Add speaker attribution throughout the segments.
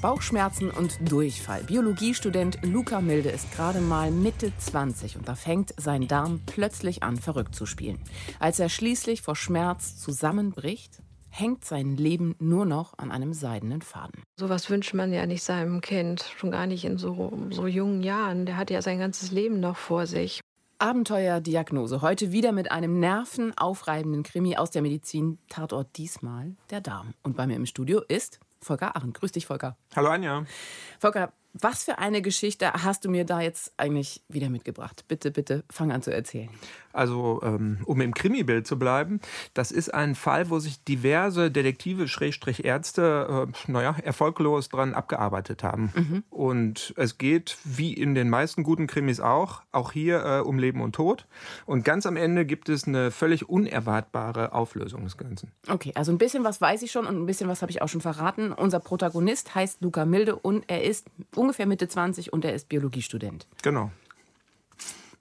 Speaker 1: Bauchschmerzen und Durchfall. Biologiestudent Luca Milde ist gerade mal Mitte 20 und da fängt sein Darm plötzlich an, verrückt zu spielen. Als er schließlich vor Schmerz zusammenbricht, hängt sein Leben nur noch an einem seidenen Faden.
Speaker 2: Sowas wünscht man ja nicht seinem Kind, schon gar nicht in so, so jungen Jahren. Der hat ja sein ganzes Leben noch vor sich.
Speaker 1: Abenteuerdiagnose. Heute wieder mit einem nervenaufreibenden Krimi aus der Medizin. Tatort diesmal der Darm. Und bei mir im Studio ist Volker Arendt. Grüß dich, Volker.
Speaker 3: Hallo, Anja.
Speaker 1: Volker, was für eine Geschichte hast du mir da jetzt eigentlich wieder mitgebracht? Bitte, bitte, fang an zu erzählen.
Speaker 3: Also, ähm, um im Krimi-Bild zu bleiben, das ist ein Fall, wo sich diverse Detektive, Schrägstrich Ärzte, äh, naja, erfolglos dran abgearbeitet haben. Mhm. Und es geht, wie in den meisten guten Krimis auch, auch hier äh, um Leben und Tod. Und ganz am Ende gibt es eine völlig unerwartbare Auflösung des Ganzen.
Speaker 1: Okay, also ein bisschen was weiß ich schon und ein bisschen was habe ich auch schon verraten. Unser Protagonist heißt Luca Milde und er ist ungefähr Mitte 20 und er ist Biologiestudent.
Speaker 3: Genau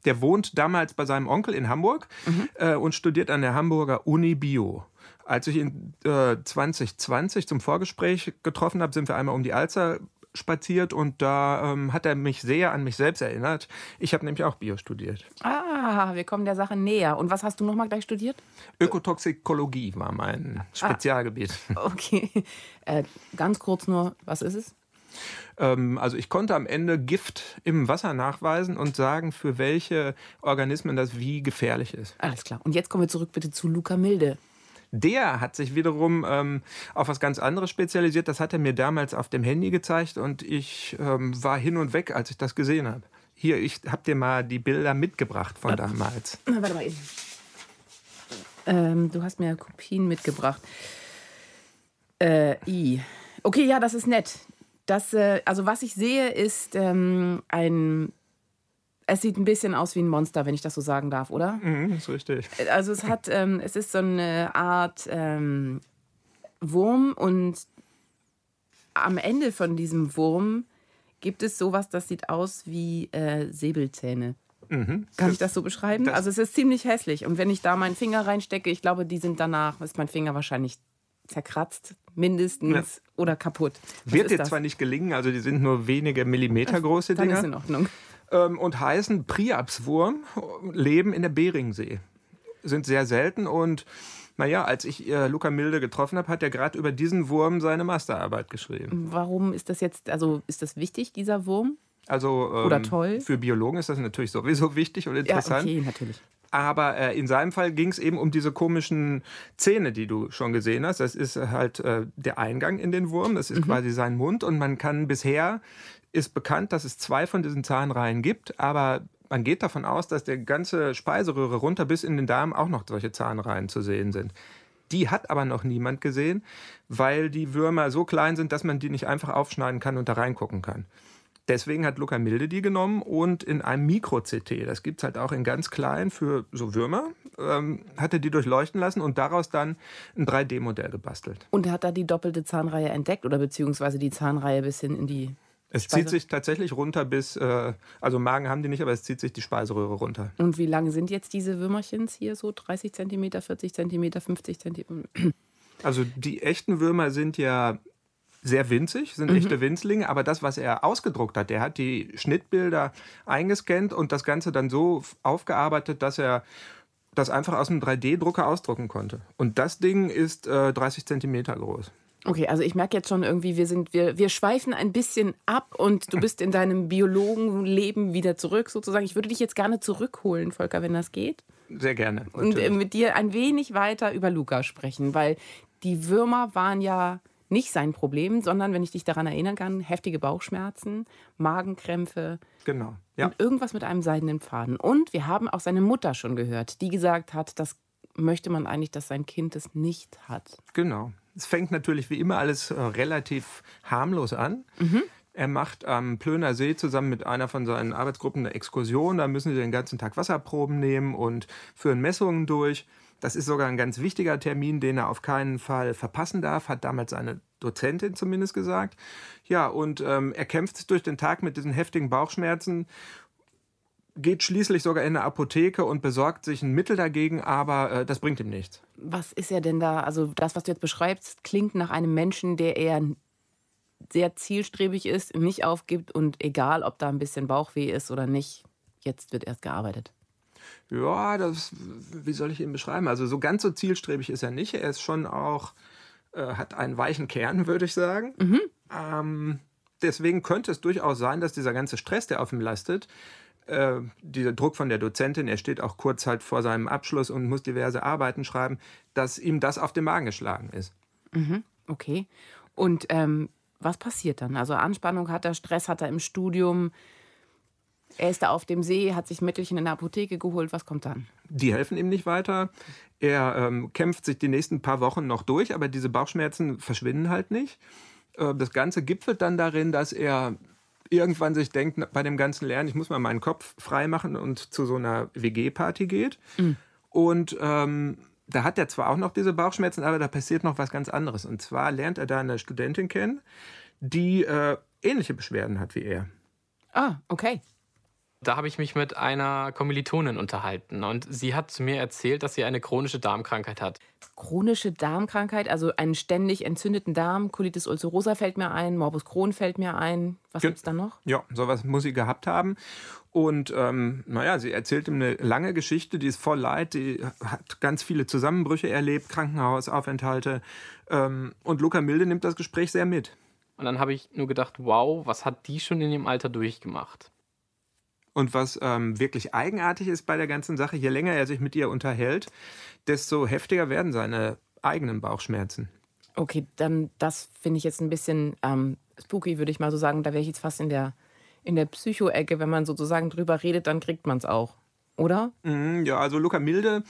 Speaker 3: der wohnt damals bei seinem Onkel in Hamburg mhm. äh, und studiert an der Hamburger Uni Bio. Als ich ihn äh, 2020 zum Vorgespräch getroffen habe, sind wir einmal um die Alster spaziert und da ähm, hat er mich sehr an mich selbst erinnert. Ich habe nämlich auch Bio studiert.
Speaker 1: Ah, wir kommen der Sache näher. Und was hast du nochmal gleich studiert?
Speaker 3: Ökotoxikologie war mein ah. Spezialgebiet.
Speaker 1: Ah, okay. Äh, ganz kurz nur, was ist es?
Speaker 3: Ähm, also ich konnte am Ende Gift im Wasser nachweisen und sagen, für welche Organismen das wie gefährlich ist.
Speaker 1: Alles klar. Und jetzt kommen wir zurück bitte zu Luca Milde.
Speaker 3: Der hat sich wiederum ähm, auf was ganz anderes spezialisiert. Das hat er mir damals auf dem Handy gezeigt und ich ähm, war hin und weg, als ich das gesehen habe. Hier, ich habe dir mal die Bilder mitgebracht von damals.
Speaker 1: Warte mal eben. Ähm, du hast mir Kopien mitgebracht. Äh, I. Okay, ja, das ist nett. Das, äh, also was ich sehe, ist ähm, ein. Es sieht ein bisschen aus wie ein Monster, wenn ich das so sagen darf, oder?
Speaker 3: Mhm, ist richtig.
Speaker 1: Also es hat, ähm, es ist so eine Art ähm, Wurm und am Ende von diesem Wurm gibt es sowas, das sieht aus wie äh, Säbelzähne. Mhm. Kann ich das so beschreiben? Das also es ist ziemlich hässlich. Und wenn ich da meinen Finger reinstecke, ich glaube, die sind danach, ist mein Finger wahrscheinlich zerkratzt, mindestens, ja. oder kaputt.
Speaker 3: Was Wird dir zwar nicht gelingen, also die sind nur wenige Millimeter große Dann Dinger.
Speaker 1: Ist in Ordnung.
Speaker 3: Ähm, und heißen Priapswurm, leben in der Beringsee. Sind sehr selten und naja, als ich äh, Luca Milde getroffen habe, hat er gerade über diesen Wurm seine Masterarbeit geschrieben.
Speaker 1: Warum ist das jetzt, also ist das wichtig, dieser Wurm?
Speaker 3: Also ähm,
Speaker 1: Oder toll?
Speaker 3: für Biologen ist das natürlich sowieso wichtig und interessant.
Speaker 1: Ja, okay, natürlich.
Speaker 3: Aber äh, in seinem Fall ging es eben um diese komischen Zähne, die du schon gesehen hast. Das ist halt äh, der Eingang in den Wurm, das ist mhm. quasi sein Mund. Und man kann bisher, ist bekannt, dass es zwei von diesen Zahnreihen gibt, aber man geht davon aus, dass der ganze Speiseröhre runter bis in den Darm auch noch solche Zahnreihen zu sehen sind. Die hat aber noch niemand gesehen, weil die Würmer so klein sind, dass man die nicht einfach aufschneiden kann und da reingucken kann. Deswegen hat Luca Milde die genommen und in einem Mikro-CT, das gibt es halt auch in ganz klein für so Würmer, ähm, hat er die durchleuchten lassen und daraus dann ein 3D-Modell gebastelt.
Speaker 1: Und er hat da die doppelte Zahnreihe entdeckt oder beziehungsweise die Zahnreihe bis hin in die
Speaker 3: es Speise? zieht sich tatsächlich runter bis, äh, also Magen haben die nicht, aber es zieht sich die Speiseröhre runter.
Speaker 1: Und wie lang sind jetzt diese Würmerchen hier so? 30 cm, 40 cm, 50 cm?
Speaker 3: Also die echten Würmer sind ja sehr winzig, sind mhm. echte Winzlinge, aber das, was er ausgedruckt hat, der hat die Schnittbilder eingescannt und das Ganze dann so aufgearbeitet, dass er das einfach aus einem 3D-Drucker ausdrucken konnte. Und das Ding ist äh, 30 Zentimeter groß.
Speaker 1: Okay, also ich merke jetzt schon irgendwie, wir sind, wir, wir schweifen ein bisschen ab und du bist in deinem Biologenleben wieder zurück sozusagen. Ich würde dich jetzt gerne zurückholen, Volker, wenn das geht.
Speaker 3: Sehr gerne.
Speaker 1: Natürlich. Und äh, mit dir ein wenig weiter über Luca sprechen, weil die Würmer waren ja nicht sein Problem, sondern, wenn ich dich daran erinnern kann, heftige Bauchschmerzen, Magenkrämpfe.
Speaker 3: Genau.
Speaker 1: Ja. Und irgendwas mit einem seidenen Faden. Und wir haben auch seine Mutter schon gehört, die gesagt hat, das möchte man eigentlich, dass sein Kind es nicht hat.
Speaker 3: Genau. Es fängt natürlich wie immer alles äh, relativ harmlos an. Mhm. Er macht am Plöner See zusammen mit einer von seinen Arbeitsgruppen eine Exkursion. Da müssen sie den ganzen Tag Wasserproben nehmen und führen Messungen durch. Das ist sogar ein ganz wichtiger Termin, den er auf keinen Fall verpassen darf, hat damals eine Dozentin zumindest gesagt. Ja, und ähm, er kämpft durch den Tag mit diesen heftigen Bauchschmerzen, geht schließlich sogar in eine Apotheke und besorgt sich ein Mittel dagegen, aber äh, das bringt ihm nichts.
Speaker 1: Was ist er denn da? Also das, was du jetzt beschreibst, klingt nach einem Menschen, der eher sehr zielstrebig ist, nicht aufgibt und egal, ob da ein bisschen Bauchweh ist oder nicht, jetzt wird erst gearbeitet.
Speaker 3: Ja, das, wie soll ich ihn beschreiben? Also so ganz so zielstrebig ist er nicht. Er ist schon auch, äh, hat einen weichen Kern, würde ich sagen. Mhm. Ähm, deswegen könnte es durchaus sein, dass dieser ganze Stress, der auf ihm lastet, äh, dieser Druck von der Dozentin, er steht auch kurz halt vor seinem Abschluss und muss diverse Arbeiten schreiben, dass ihm das auf den Magen geschlagen ist.
Speaker 1: Mhm, okay. Und ähm, was passiert dann? Also Anspannung hat er, Stress hat er im Studium. Er ist da auf dem See, hat sich Mittelchen in der Apotheke geholt. Was kommt dann?
Speaker 3: Die helfen ihm nicht weiter. Er ähm, kämpft sich die nächsten paar Wochen noch durch, aber diese Bauchschmerzen verschwinden halt nicht. Äh, das Ganze gipfelt dann darin, dass er irgendwann sich denkt, bei dem ganzen Lernen, ich muss mal meinen Kopf frei machen und zu so einer WG-Party geht. Mhm. Und ähm, da hat er zwar auch noch diese Bauchschmerzen, aber da passiert noch was ganz anderes. Und zwar lernt er da eine Studentin kennen, die äh, ähnliche Beschwerden hat wie er.
Speaker 1: Ah, okay.
Speaker 4: Da habe ich mich mit einer Kommilitonin unterhalten und sie hat zu mir erzählt, dass sie eine chronische Darmkrankheit hat.
Speaker 1: Chronische Darmkrankheit, also einen ständig entzündeten Darm, Colitis ulcerosa fällt mir ein, Morbus Crohn fällt mir ein. Was gibt es da noch?
Speaker 3: Ja, sowas muss sie gehabt haben. Und ähm, naja, sie erzählt ihm eine lange Geschichte, die ist voll Leid, die hat ganz viele Zusammenbrüche erlebt, Krankenhausaufenthalte. Ähm, und Luca Milde nimmt das Gespräch sehr mit.
Speaker 4: Und dann habe ich nur gedacht, wow, was hat die schon in ihrem Alter durchgemacht?
Speaker 3: Und was ähm, wirklich eigenartig ist bei der ganzen Sache, je länger er sich mit ihr unterhält, desto heftiger werden seine eigenen Bauchschmerzen.
Speaker 1: Okay, dann das finde ich jetzt ein bisschen ähm, spooky, würde ich mal so sagen. Da wäre ich jetzt fast in der, in der Psycho-Ecke. Wenn man sozusagen drüber redet, dann kriegt man es auch. Oder?
Speaker 3: Mm, ja, also Luca Milde,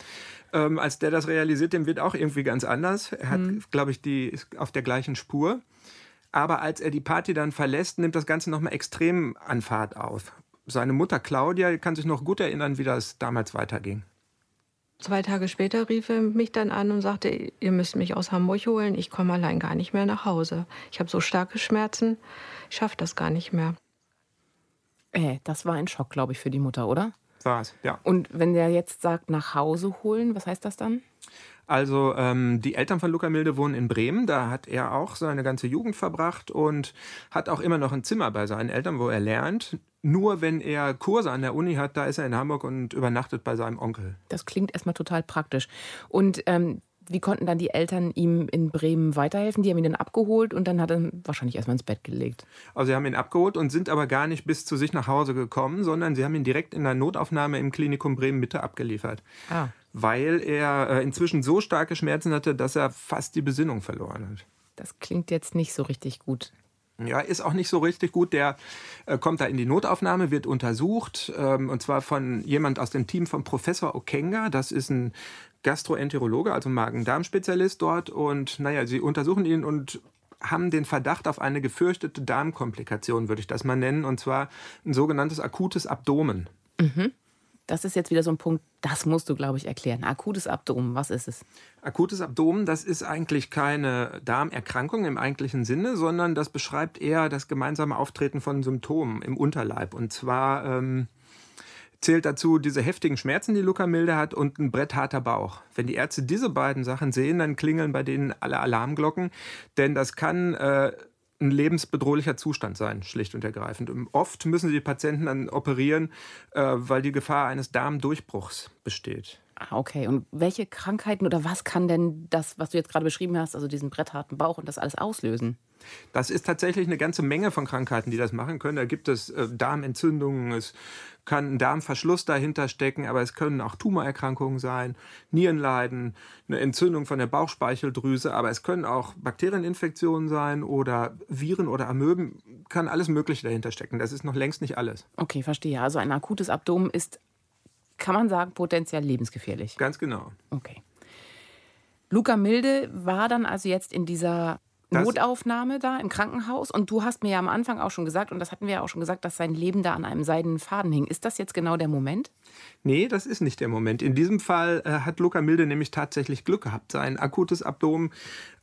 Speaker 3: ähm, als der das realisiert, dem wird auch irgendwie ganz anders. Er hat, mhm. glaube ich, die ist auf der gleichen Spur. Aber als er die Party dann verlässt, nimmt das Ganze nochmal extrem an Fahrt auf seine Mutter Claudia kann sich noch gut erinnern, wie das damals weiterging.
Speaker 2: Zwei Tage später rief er mich dann an und sagte, ihr müsst mich aus Hamburg holen, ich komme allein gar nicht mehr nach Hause. Ich habe so starke Schmerzen, ich schaffe das gar nicht mehr.
Speaker 1: Äh, das war ein Schock, glaube ich, für die Mutter, oder?
Speaker 3: Es, ja.
Speaker 1: Und wenn der jetzt sagt, nach Hause holen, was heißt das dann?
Speaker 3: Also ähm, die Eltern von Luca Milde wohnen in Bremen, da hat er auch seine ganze Jugend verbracht und hat auch immer noch ein Zimmer bei seinen Eltern, wo er lernt. Nur wenn er Kurse an der Uni hat, da ist er in Hamburg und übernachtet bei seinem Onkel.
Speaker 1: Das klingt erstmal total praktisch. Und ähm, wie konnten dann die Eltern ihm in Bremen weiterhelfen? Die haben ihn dann abgeholt und dann hat er wahrscheinlich erstmal ins Bett gelegt.
Speaker 3: Also sie haben ihn abgeholt und sind aber gar nicht bis zu sich nach Hause gekommen, sondern sie haben ihn direkt in der Notaufnahme im Klinikum Bremen Mitte abgeliefert. Ah weil er äh, inzwischen so starke Schmerzen hatte, dass er fast die Besinnung verloren hat.
Speaker 1: Das klingt jetzt nicht so richtig gut.
Speaker 3: Ja, ist auch nicht so richtig gut. Der äh, kommt da in die Notaufnahme, wird untersucht, ähm, und zwar von jemand aus dem Team von Professor Okenga. Das ist ein Gastroenterologe, also Magen-Darm-Spezialist dort. Und naja, sie untersuchen ihn und haben den Verdacht auf eine gefürchtete Darmkomplikation, würde ich das mal nennen, und zwar ein sogenanntes akutes Abdomen.
Speaker 1: Mhm. Das ist jetzt wieder so ein Punkt, das musst du, glaube ich, erklären. Akutes Abdomen, was ist es?
Speaker 3: Akutes Abdomen, das ist eigentlich keine Darmerkrankung im eigentlichen Sinne, sondern das beschreibt eher das gemeinsame Auftreten von Symptomen im Unterleib. Und zwar ähm, zählt dazu diese heftigen Schmerzen, die Luca Milde hat, und ein brettharter Bauch. Wenn die Ärzte diese beiden Sachen sehen, dann klingeln bei denen alle Alarmglocken, denn das kann äh, ein lebensbedrohlicher Zustand sein, schlicht und ergreifend. Und oft müssen die Patienten dann operieren, äh, weil die Gefahr eines Darmdurchbruchs besteht.
Speaker 1: Ah, okay. Und welche Krankheiten oder was kann denn das, was du jetzt gerade beschrieben hast, also diesen brettharten Bauch und das alles auslösen?
Speaker 3: Das ist tatsächlich eine ganze Menge von Krankheiten, die das machen können. Da gibt es äh, Darmentzündungen, es kann ein Darmverschluss dahinter stecken, aber es können auch Tumorerkrankungen sein, Nierenleiden, eine Entzündung von der Bauchspeicheldrüse, aber es können auch Bakterieninfektionen sein oder Viren oder Amöben, kann alles Mögliche dahinter stecken. Das ist noch längst nicht alles.
Speaker 1: Okay, verstehe. Also ein akutes Abdomen ist, kann man sagen, potenziell lebensgefährlich.
Speaker 3: Ganz genau.
Speaker 1: Okay. Luca Milde war dann also jetzt in dieser das Notaufnahme da im Krankenhaus. Und du hast mir ja am Anfang auch schon gesagt, und das hatten wir ja auch schon gesagt, dass sein Leben da an einem seidenen Faden hing. Ist das jetzt genau der Moment?
Speaker 3: Nee, das ist nicht der Moment. In diesem Fall äh, hat Luca Milde nämlich tatsächlich Glück gehabt. Sein akutes Abdomen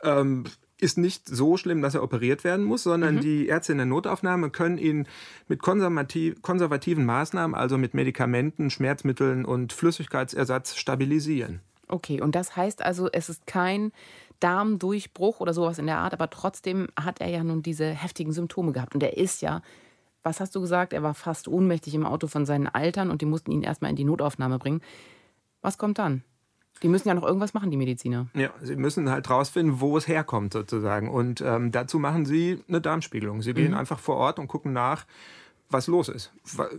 Speaker 3: ähm, ist nicht so schlimm, dass er operiert werden muss, sondern mhm. die Ärzte in der Notaufnahme können ihn mit konservativ, konservativen Maßnahmen, also mit Medikamenten, Schmerzmitteln und Flüssigkeitsersatz stabilisieren.
Speaker 1: Okay, und das heißt also, es ist kein Darmdurchbruch oder sowas in der Art, aber trotzdem hat er ja nun diese heftigen Symptome gehabt. Und er ist ja, was hast du gesagt, er war fast ohnmächtig im Auto von seinen Eltern und die mussten ihn erstmal in die Notaufnahme bringen. Was kommt dann? Die müssen ja noch irgendwas machen, die Mediziner.
Speaker 3: Ja, sie müssen halt rausfinden, wo es herkommt sozusagen. Und ähm, dazu machen sie eine Darmspiegelung. Sie gehen mhm. einfach vor Ort und gucken nach, was los ist,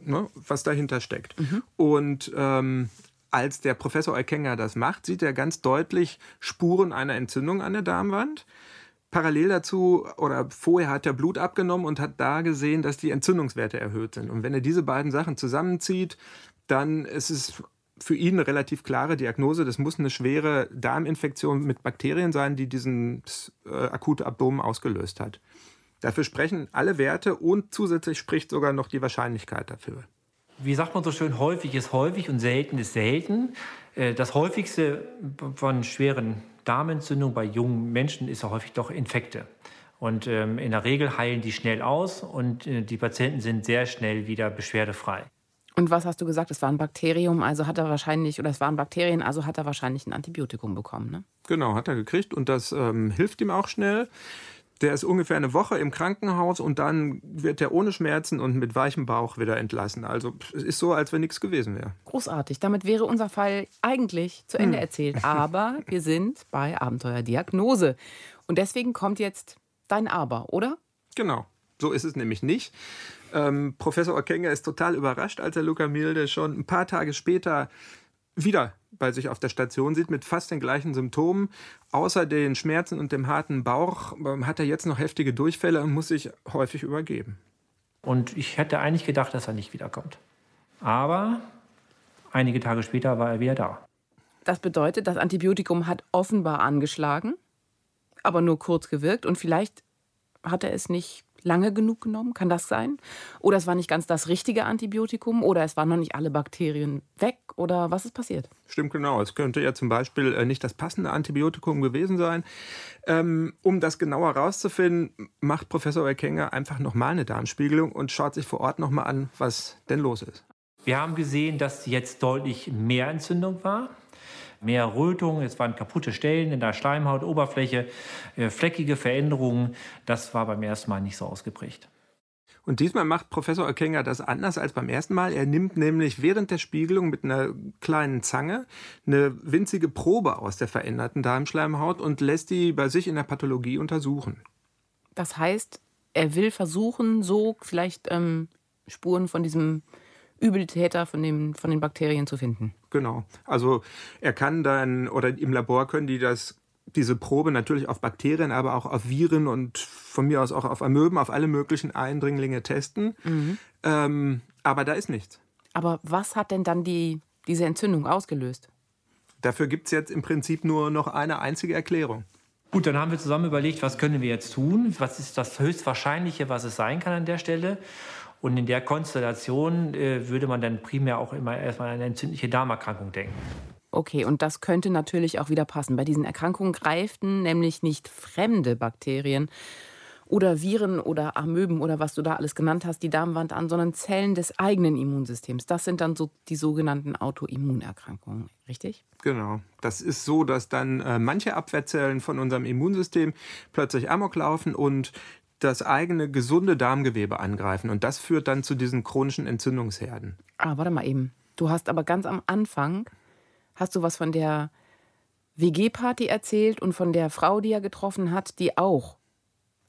Speaker 3: ne, was dahinter steckt. Mhm. Und ähm, als der Professor Eukenger das macht, sieht er ganz deutlich Spuren einer Entzündung an der Darmwand. Parallel dazu oder vorher hat er Blut abgenommen und hat da gesehen, dass die Entzündungswerte erhöht sind. Und wenn er diese beiden Sachen zusammenzieht, dann ist es für ihn eine relativ klare Diagnose. Das muss eine schwere Darminfektion mit Bakterien sein, die diesen äh, akute Abdomen ausgelöst hat. Dafür sprechen alle Werte und zusätzlich spricht sogar noch die Wahrscheinlichkeit dafür
Speaker 5: wie sagt man so schön, häufig ist häufig und selten ist selten. Äh, das häufigste von schweren Darmentzündungen bei jungen Menschen ist ja häufig doch Infekte. Und ähm, in der Regel heilen die schnell aus und äh, die Patienten sind sehr schnell wieder beschwerdefrei.
Speaker 1: Und was hast du gesagt? Es war ein Bakterium, also hat er wahrscheinlich, oder es waren Bakterien, also hat er wahrscheinlich ein Antibiotikum bekommen, ne?
Speaker 3: Genau, hat er gekriegt und das ähm, hilft ihm auch schnell. Der ist ungefähr eine Woche im Krankenhaus und dann wird er ohne Schmerzen und mit weichem Bauch wieder entlassen. Also es ist so, als wenn nichts gewesen wäre.
Speaker 1: Großartig. Damit wäre unser Fall eigentlich zu Ende hm. erzählt. Aber wir sind bei Abenteuerdiagnose. Und deswegen kommt jetzt dein Aber, oder?
Speaker 3: Genau. So ist es nämlich nicht. Ähm, Professor Okenga ist total überrascht, als er Luca Milde schon ein paar Tage später wieder bei sich auf der Station sieht, mit fast den gleichen Symptomen. Außer den Schmerzen und dem harten Bauch ähm, hat er jetzt noch heftige Durchfälle und muss sich häufig übergeben.
Speaker 5: Und ich hätte eigentlich gedacht, dass er nicht wiederkommt. Aber einige Tage später war er wieder da.
Speaker 1: Das bedeutet, das Antibiotikum hat offenbar angeschlagen, aber nur kurz gewirkt. Und vielleicht hat er es nicht lange genug genommen? Kann das sein? Oder es war nicht ganz das richtige Antibiotikum? Oder es waren noch nicht alle Bakterien weg? Oder was ist passiert?
Speaker 3: Stimmt genau. Es könnte ja zum Beispiel äh, nicht das passende Antibiotikum gewesen sein. Ähm, um das genauer herauszufinden, macht Professor Erkenger einfach nochmal eine Darmspiegelung und schaut sich vor Ort nochmal an, was denn los ist.
Speaker 5: Wir haben gesehen, dass jetzt deutlich mehr Entzündung war mehr Rötung, es waren kaputte Stellen in der Schleimhautoberfläche, äh, fleckige Veränderungen. Das war beim ersten Mal nicht so ausgeprägt.
Speaker 3: Und diesmal macht Professor Okenga das anders als beim ersten Mal. Er nimmt nämlich während der Spiegelung mit einer kleinen Zange eine winzige Probe aus der veränderten Darmschleimhaut und lässt die bei sich in der Pathologie untersuchen.
Speaker 1: Das heißt, er will versuchen, so vielleicht ähm, Spuren von diesem Übeltäter von, dem, von den Bakterien zu finden.
Speaker 3: Genau. Also er kann dann, oder im Labor können die das diese Probe natürlich auf Bakterien, aber auch auf Viren und von mir aus auch auf Amöben, auf alle möglichen Eindringlinge testen. Mhm. Ähm, aber da ist nichts.
Speaker 1: Aber was hat denn dann die, diese Entzündung ausgelöst?
Speaker 3: Dafür gibt es jetzt im Prinzip nur noch eine einzige Erklärung.
Speaker 5: Gut, dann haben wir zusammen überlegt, was können wir jetzt tun? Was ist das Höchstwahrscheinliche, was es sein kann an der Stelle? Und in der Konstellation äh, würde man dann primär auch immer erstmal an eine entzündliche Darmerkrankung denken.
Speaker 1: Okay, und das könnte natürlich auch wieder passen. Bei diesen Erkrankungen greiften nämlich nicht fremde Bakterien oder Viren oder Amöben oder was du da alles genannt hast, die Darmwand an, sondern Zellen des eigenen Immunsystems. Das sind dann so die sogenannten Autoimmunerkrankungen, richtig?
Speaker 3: Genau. Das ist so, dass dann äh, manche Abwehrzellen von unserem Immunsystem plötzlich amok laufen und das eigene gesunde Darmgewebe angreifen. Und das führt dann zu diesen chronischen Entzündungsherden.
Speaker 1: Ah, warte mal eben. Du hast aber ganz am Anfang, hast du was von der WG-Party erzählt und von der Frau, die er getroffen hat, die auch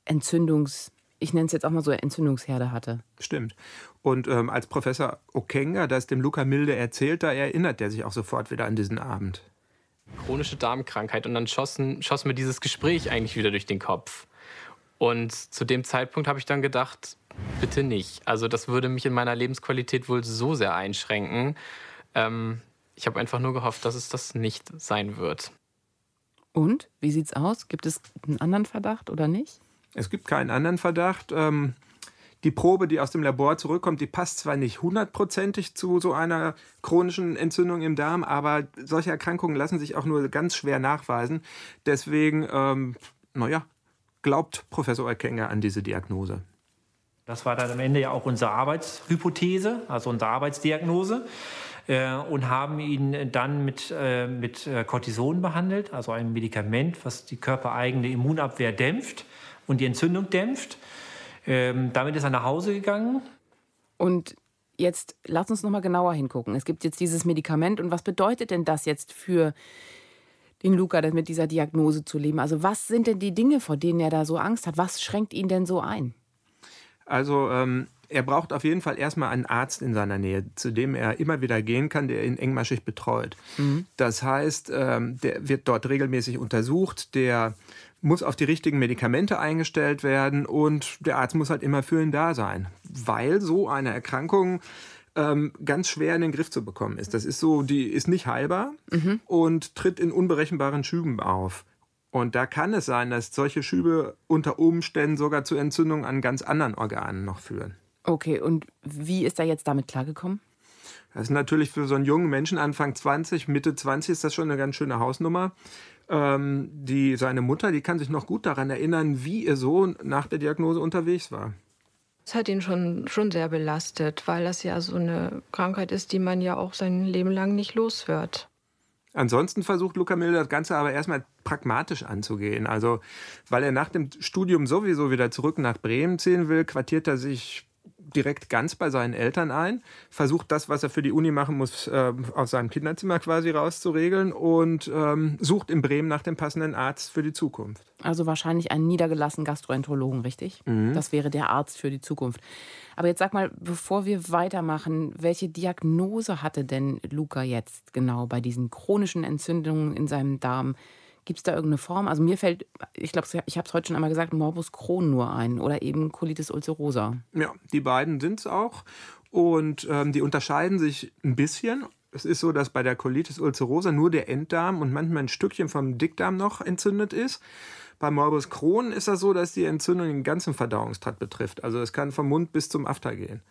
Speaker 1: Entzündungs, ich nenne es jetzt auch mal so Entzündungsherde hatte.
Speaker 3: Stimmt. Und ähm, als Professor Okenga das dem Luca Milde erzählt, da erinnert er sich auch sofort wieder an diesen Abend.
Speaker 4: Chronische Darmkrankheit. Und dann schossen, schoss mir dieses Gespräch eigentlich wieder durch den Kopf. Und zu dem Zeitpunkt habe ich dann gedacht, bitte nicht. Also das würde mich in meiner Lebensqualität wohl so sehr einschränken. Ähm, ich habe einfach nur gehofft, dass es das nicht sein wird.
Speaker 1: Und wie sieht's aus? Gibt es einen anderen Verdacht oder nicht?
Speaker 3: Es gibt keinen anderen Verdacht. Ähm, die Probe, die aus dem Labor zurückkommt, die passt zwar nicht hundertprozentig zu so einer chronischen Entzündung im Darm, aber solche Erkrankungen lassen sich auch nur ganz schwer nachweisen. Deswegen, ähm, naja, glaubt Professor Erkenger an diese Diagnose?
Speaker 5: Das war dann am Ende ja auch unsere Arbeitshypothese, also unsere Arbeitsdiagnose. äh, und haben ihn dann mit, äh, mit äh, Cortison behandelt, also einem Medikament, was die körpereigene Immunabwehr dämpft und die Entzündung dämpft. Ähm, damit ist er nach Hause gegangen.
Speaker 1: Und jetzt lass uns noch mal genauer hingucken. Es gibt jetzt dieses Medikament und was bedeutet denn das jetzt für den Luca, mit dieser Diagnose zu leben? Also was sind denn die Dinge, vor denen er da so Angst hat? Was schränkt ihn denn so ein?
Speaker 3: Also ähm, er braucht auf jeden Fall erstmal einen Arzt in seiner Nähe, zu dem er immer wieder gehen kann, der ihn engmaschig betreut. Mhm. Das heißt, ähm, der wird dort regelmäßig untersucht, der muss auf die richtigen Medikamente eingestellt werden und der Arzt muss halt immer für ihn da sein, weil so eine Erkrankung ähm, ganz schwer in den Griff zu bekommen ist. Das ist so, die ist nicht heilbar mhm. und tritt in unberechenbaren Schüben auf. Und da kann es sein, dass solche Schübe unter Umständen sogar zu Entzündungen an ganz anderen Organen noch führen.
Speaker 1: Okay, und wie ist er jetzt damit klargekommen?
Speaker 3: Das ist natürlich für so einen jungen Menschen, Anfang 20, Mitte 20, ist das schon eine ganz schöne Hausnummer. Ähm, die, seine Mutter, die kann sich noch gut daran erinnern, wie ihr Sohn nach der Diagnose unterwegs war.
Speaker 2: Das hat ihn schon, schon sehr belastet, weil das ja so eine Krankheit ist, die man ja auch sein Leben lang nicht los wird.
Speaker 3: Ansonsten versucht Luca Milde das Ganze aber erstmal pragmatisch anzugehen. Also, weil er nach dem Studium sowieso wieder zurück nach Bremen ziehen will, quartiert er sich direkt ganz bei seinen Eltern ein, versucht das, was er für die Uni machen muss, äh, aus seinem Kinderzimmer quasi rauszuregeln und ähm, sucht in Bremen nach dem passenden Arzt für die Zukunft.
Speaker 1: Also wahrscheinlich einen niedergelassenen Gastroenterologen, richtig? Mhm. Das wäre der Arzt für die Zukunft. Aber jetzt sag mal, bevor wir weitermachen, welche Diagnose hatte denn Luca jetzt genau bei diesen chronischen Entzündungen in seinem Darm? Gibt es da irgendeine Form? Also mir fällt, ich glaube, ich habe es heute schon einmal gesagt, Morbus Crohn nur ein oder eben Colitis ulcerosa.
Speaker 3: Ja, die beiden sind es auch. Und ähm, die unterscheiden sich ein bisschen. Es ist so, dass bei der Colitis ulcerosa nur der Enddarm und manchmal ein Stückchen vom Dickdarm noch entzündet ist. Bei Morbus Crohn ist das so, dass die Entzündung den ganzen Verdauungstrakt betrifft. Also es kann vom Mund bis zum After gehen.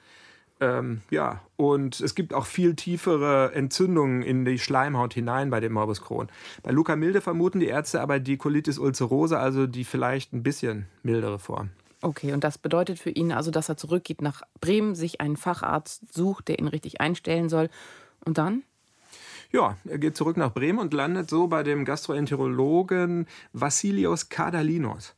Speaker 3: Ähm, ja, und es gibt auch viel tiefere Entzündungen in die Schleimhaut hinein bei dem Morbus Crohn. Bei Luca Milde vermuten die Ärzte aber die Colitis ulcerosa, also die vielleicht ein bisschen mildere Form.
Speaker 1: Okay, und das bedeutet für ihn also, dass er zurückgeht nach Bremen, sich einen Facharzt sucht, der ihn richtig einstellen soll. Und dann?
Speaker 3: Ja, er geht zurück nach Bremen und landet so bei dem Gastroenterologen Vassilios Kardalinos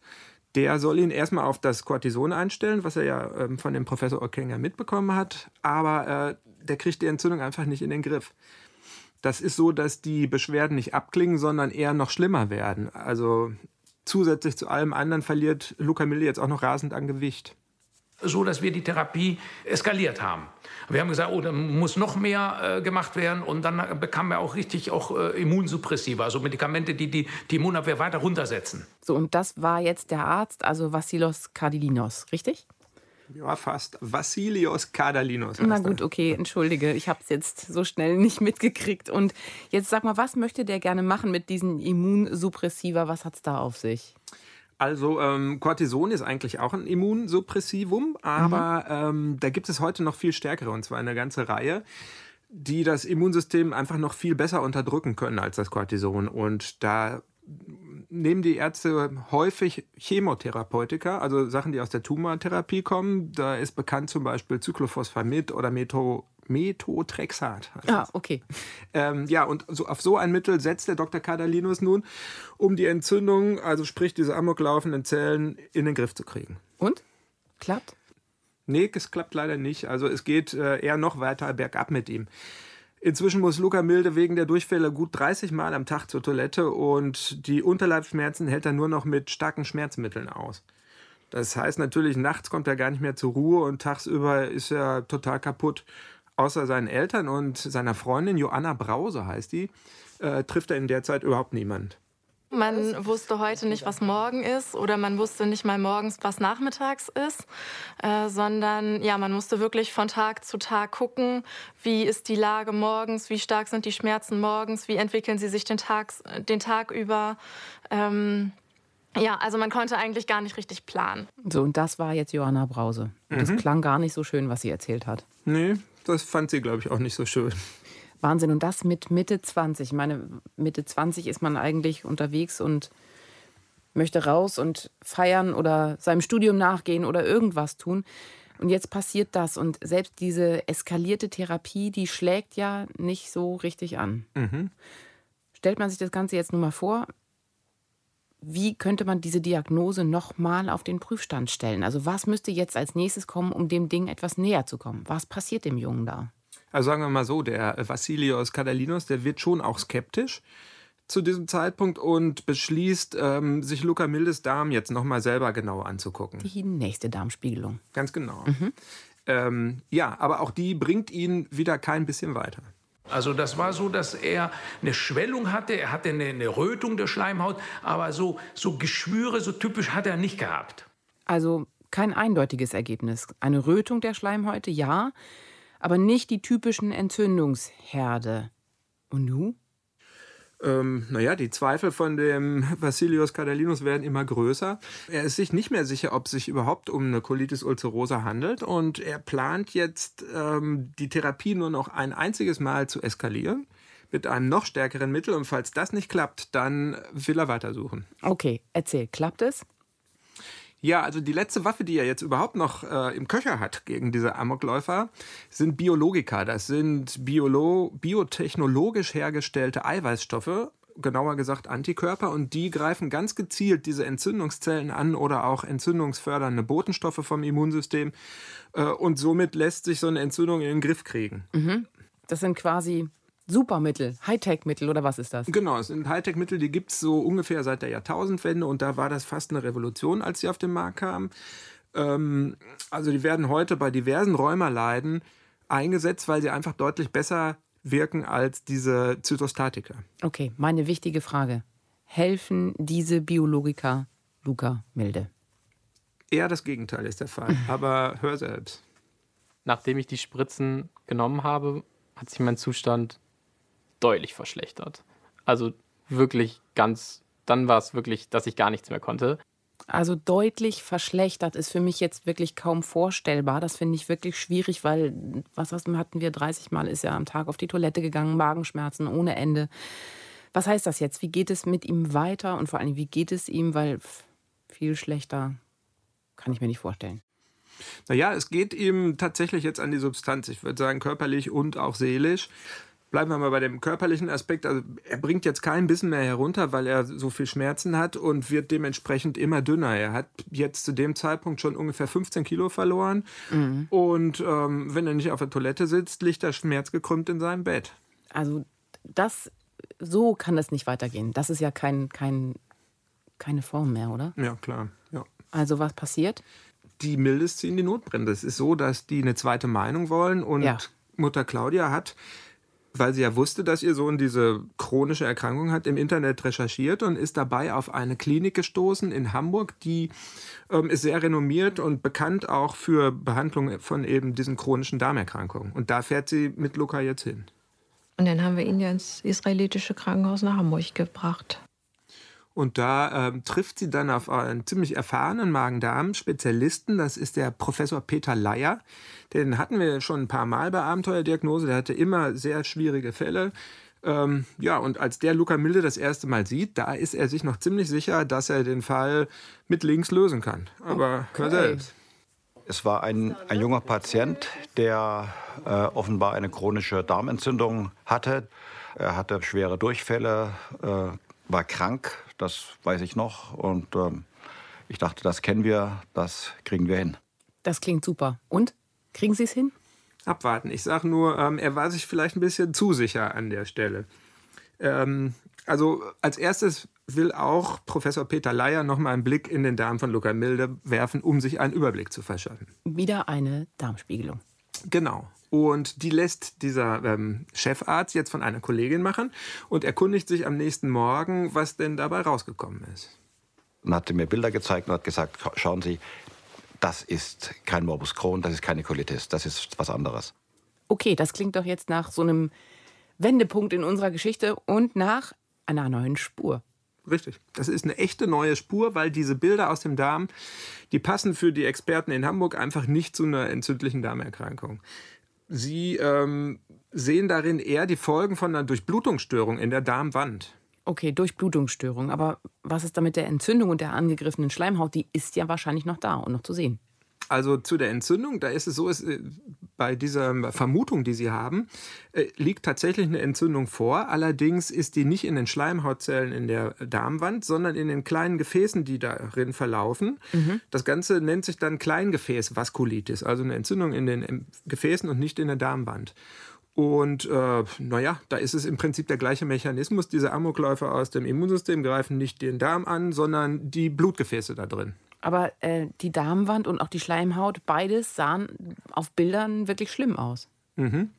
Speaker 3: der soll ihn erstmal auf das Cortison einstellen, was er ja ähm, von dem Professor Okenga mitbekommen hat, aber äh, der kriegt die Entzündung einfach nicht in den Griff. Das ist so, dass die Beschwerden nicht abklingen, sondern eher noch schlimmer werden. Also zusätzlich zu allem anderen verliert Luca Milli jetzt auch noch rasend an Gewicht
Speaker 6: so dass wir die Therapie eskaliert haben. Wir haben gesagt, oh, da muss noch mehr äh, gemacht werden und dann bekamen wir auch richtig auch äh, Immunsuppressiva, also Medikamente, die, die die Immunabwehr weiter runtersetzen.
Speaker 1: So, und das war jetzt der Arzt, also Vassilos Kardilinos, richtig?
Speaker 3: Ja, fast. Vassilios Kardalinos.
Speaker 1: Na gut, okay, entschuldige, ich habe es jetzt so schnell nicht mitgekriegt. Und jetzt sag mal, was möchte der gerne machen mit diesen Immunsuppressiva? Was hat es da auf sich?
Speaker 3: Also ähm, Cortison ist eigentlich auch ein Immunsuppressivum, aber mhm. ähm, da gibt es heute noch viel stärkere, und zwar eine ganze Reihe, die das Immunsystem einfach noch viel besser unterdrücken können als das Cortison. Und da nehmen die Ärzte häufig Chemotherapeutika, also Sachen, die aus der Tumortherapie kommen. Da ist bekannt zum Beispiel Cyclophosphamid oder Metho Methotrexat.
Speaker 1: Ah, okay.
Speaker 3: Ähm, ja, und so, auf so ein Mittel setzt der Dr. Kadalinus nun, um die Entzündung, also sprich diese amoklaufenden Zellen, in den Griff zu kriegen.
Speaker 1: Und? Klappt?
Speaker 3: Nee, es klappt leider nicht. Also es geht äh, eher noch weiter bergab mit ihm. Inzwischen muss Luca Milde wegen der Durchfälle gut 30 Mal am Tag zur Toilette und die Unterleibsschmerzen hält er nur noch mit starken Schmerzmitteln aus. Das heißt natürlich, nachts kommt er gar nicht mehr zur Ruhe und tagsüber ist er total kaputt außer seinen Eltern und seiner Freundin, Joanna Brause heißt die, äh, trifft er in der Zeit überhaupt niemand.
Speaker 7: Man wusste heute nicht, was morgen ist oder man wusste nicht mal morgens, was nachmittags ist, äh, sondern ja, man musste wirklich von Tag zu Tag gucken, wie ist die Lage morgens, wie stark sind die Schmerzen morgens, wie entwickeln sie sich den Tag, den Tag über. Ähm, ja, also man konnte eigentlich gar nicht richtig planen.
Speaker 1: So, und das war jetzt Johanna Brause. Und das mhm. klang gar nicht so schön, was sie erzählt hat.
Speaker 3: Nee, das fand sie, glaube ich, auch nicht so schön.
Speaker 1: Wahnsinn. Und das mit Mitte 20. Ich meine, Mitte 20 ist man eigentlich unterwegs und möchte raus und feiern oder seinem Studium nachgehen oder irgendwas tun. Und jetzt passiert das und selbst diese eskalierte Therapie, die schlägt ja nicht so richtig an.
Speaker 3: Mhm.
Speaker 1: Stellt man sich das Ganze jetzt nur mal vor, wie könnte man diese Diagnose nochmal auf den Prüfstand stellen? Also was müsste jetzt als nächstes kommen, um dem Ding etwas näher zu kommen? Was passiert dem Jungen da?
Speaker 3: Also sagen wir mal so, der Vassilios Kadalinos, der wird schon auch skeptisch zu diesem Zeitpunkt und beschließt, ähm, sich Luca Mildes Darm jetzt nochmal selber genauer anzugucken.
Speaker 1: Die nächste Darmspiegelung.
Speaker 3: Ganz genau. Ähm, ja, aber auch die bringt ihn wieder kein bisschen weiter.
Speaker 6: Also das war so, dass er eine Schwellung hatte, er hatte eine, eine Rötung der Schleimhaut, aber so, so Geschwüre, so typisch hat er nicht gehabt.
Speaker 1: Also kein eindeutiges Ergebnis. Eine Rötung der Schleimhäute, ja, aber nicht die typischen Entzündungsherde. Und nu?
Speaker 3: Ähm, naja, die Zweifel von dem Vassilios Kadalinos werden immer größer. Er ist sich nicht mehr sicher, ob es sich überhaupt um eine Colitis ulcerosa handelt und er plant jetzt, ähm, die Therapie nur noch ein einziges Mal zu eskalieren mit einem noch stärkeren Mittel und falls das nicht klappt, dann will er weitersuchen.
Speaker 1: Okay, erzähl, klappt es?
Speaker 3: Ja, also die letzte Waffe, die er jetzt überhaupt noch äh, im Köcher hat gegen diese Amokläufer, sind Biologika. Das sind Biolo biotechnologisch hergestellte Eiweißstoffe, genauer gesagt Antikörper, und die greifen ganz gezielt diese Entzündungszellen an oder auch entzündungsfördernde Botenstoffe vom Immunsystem. Äh, und somit lässt sich so eine Entzündung in den Griff kriegen.
Speaker 1: Das sind quasi Supermittel, Hightech-Mittel oder was ist das?
Speaker 3: Genau, es sind Hightech-Mittel, die gibt es so ungefähr seit der Jahrtausendwende und da war das fast eine Revolution, als sie auf den Markt kamen. Ähm, also die werden heute bei diversen Rheumaleiden eingesetzt, weil sie einfach deutlich besser wirken als diese Zytostatika.
Speaker 1: Okay, meine wichtige Frage. Helfen diese Biologika Luca Milde?
Speaker 3: Eher das Gegenteil ist der Fall, aber hör selbst.
Speaker 4: Nachdem ich die Spritzen genommen habe, hat sich mein Zustand deutlich verschlechtert. Also wirklich ganz, dann war es wirklich, dass ich gar nichts mehr konnte.
Speaker 1: Also deutlich verschlechtert ist für mich jetzt wirklich kaum vorstellbar. Das finde ich wirklich schwierig, weil, was hatten wir, 30 Mal ist er am Tag auf die Toilette gegangen, Magenschmerzen ohne Ende. Was heißt das jetzt? Wie geht es mit ihm weiter und vor allem, wie geht es ihm? Weil viel schlechter kann ich mir nicht vorstellen.
Speaker 3: Naja, es geht ihm tatsächlich jetzt an die Substanz. Ich würde sagen, körperlich und auch seelisch. Bleiben wir mal bei dem körperlichen Aspekt. Also er bringt jetzt kein bisschen mehr herunter, weil er so viel Schmerzen hat und wird dementsprechend immer dünner. Er hat jetzt zu dem Zeitpunkt schon ungefähr 15 Kilo verloren. Und ähm, wenn er nicht auf der Toilette sitzt, liegt er schmerzgekrümmt in seinem Bett.
Speaker 1: Also das, so kann das nicht weitergehen. Das ist ja kein, kein, keine Form mehr, oder?
Speaker 3: Ja, klar. Ja.
Speaker 1: Also was passiert?
Speaker 3: die Mildes ziehen die Notbremse. Es ist so, dass die eine zweite Meinung wollen und
Speaker 1: Ja.
Speaker 3: Mutter Claudia hat, weil sie ja wusste, dass ihr Sohn diese chronische Erkrankung hat, im Internet recherchiert und ist dabei auf eine Klinik gestoßen in Hamburg, die ähm, ist sehr renommiert und bekannt auch für Behandlung von eben diesen chronischen Darmerkrankungen. Und da fährt sie mit Luca jetzt hin.
Speaker 2: Und dann haben wir ihn ja ins israelitische Krankenhaus nach Hamburg gebracht.
Speaker 3: Und da ähm, trifft sie dann auf einen ziemlich erfahrenen Magen-Darm-Spezialisten. Das ist der Professor Peter Leier. Den hatten wir schon ein paar Mal bei Abenteuerdiagnose. Der hatte immer sehr schwierige Fälle. Ähm, ja, und als der Luca Milde das erste Mal sieht, da ist er sich noch ziemlich sicher, dass er den Fall mit links lösen kann. Aber hör selbst.
Speaker 8: Es war ein, ein junger Patient, der äh, offenbar eine chronische Darmentzündung hatte. Er hatte schwere Durchfälle, äh, war krank, das weiß ich noch. Und ähm, ich dachte, das kennen wir, das kriegen wir hin.
Speaker 1: Das klingt super. Und? Kriegen Sie es hin?
Speaker 3: abwarten. Ich sage nur, ähm, er war sich vielleicht ein bisschen zu sicher an der Stelle. Ähm, also als erstes will auch Professor Peter Leier noch mal einen Blick in den Darm von Luca Milde werfen, um sich einen Überblick zu verschaffen.
Speaker 1: Wieder eine Darmspiegelung.
Speaker 3: Genau. Und die lässt dieser ähm, Chefarzt jetzt von einer Kollegin machen und erkundigt sich am nächsten Morgen, was denn dabei rausgekommen ist.
Speaker 8: Und hatte mir Bilder gezeigt und hat gesagt, "Scha- schauen Sie, das ist kein Morbus Crohn, das ist keine Colitis, das ist was anderes.
Speaker 1: Okay, das klingt doch jetzt nach so einem Wendepunkt in unserer Geschichte und nach einer neuen Spur.
Speaker 3: Richtig. Das ist eine echte neue Spur, weil diese Bilder aus dem Darm, die passen für die Experten in Hamburg einfach nicht zu einer entzündlichen Darmerkrankung. Sie ähm, sehen darin eher die Folgen von einer Durchblutungsstörung in der Darmwand.
Speaker 1: Okay, Durchblutungsstörung. Aber was ist da mit der Entzündung und der angegriffenen Schleimhaut? Die ist ja wahrscheinlich noch da und noch zu sehen.
Speaker 3: Also zu der Entzündung, da ist es so, ist, äh, bei dieser Vermutung, die Sie haben, äh, liegt tatsächlich eine Entzündung vor. Allerdings ist die nicht in den Schleimhautzellen in der Darmwand, sondern in den kleinen Gefäßen, die darin verlaufen. Mhm. Das Ganze nennt sich dann Kleingefäßvaskulitis, also eine Entzündung in den Gefäßen und nicht in der Darmwand. Und äh, naja, da ist es im Prinzip der gleiche Mechanismus. Diese Amokläufe aus dem Immunsystem greifen nicht den Darm an, sondern die Blutgefäße da drin.
Speaker 1: Aber äh, die Darmwand und auch die Schleimhaut, beides sahen auf Bildern wirklich schlimm aus.
Speaker 3: Mhm.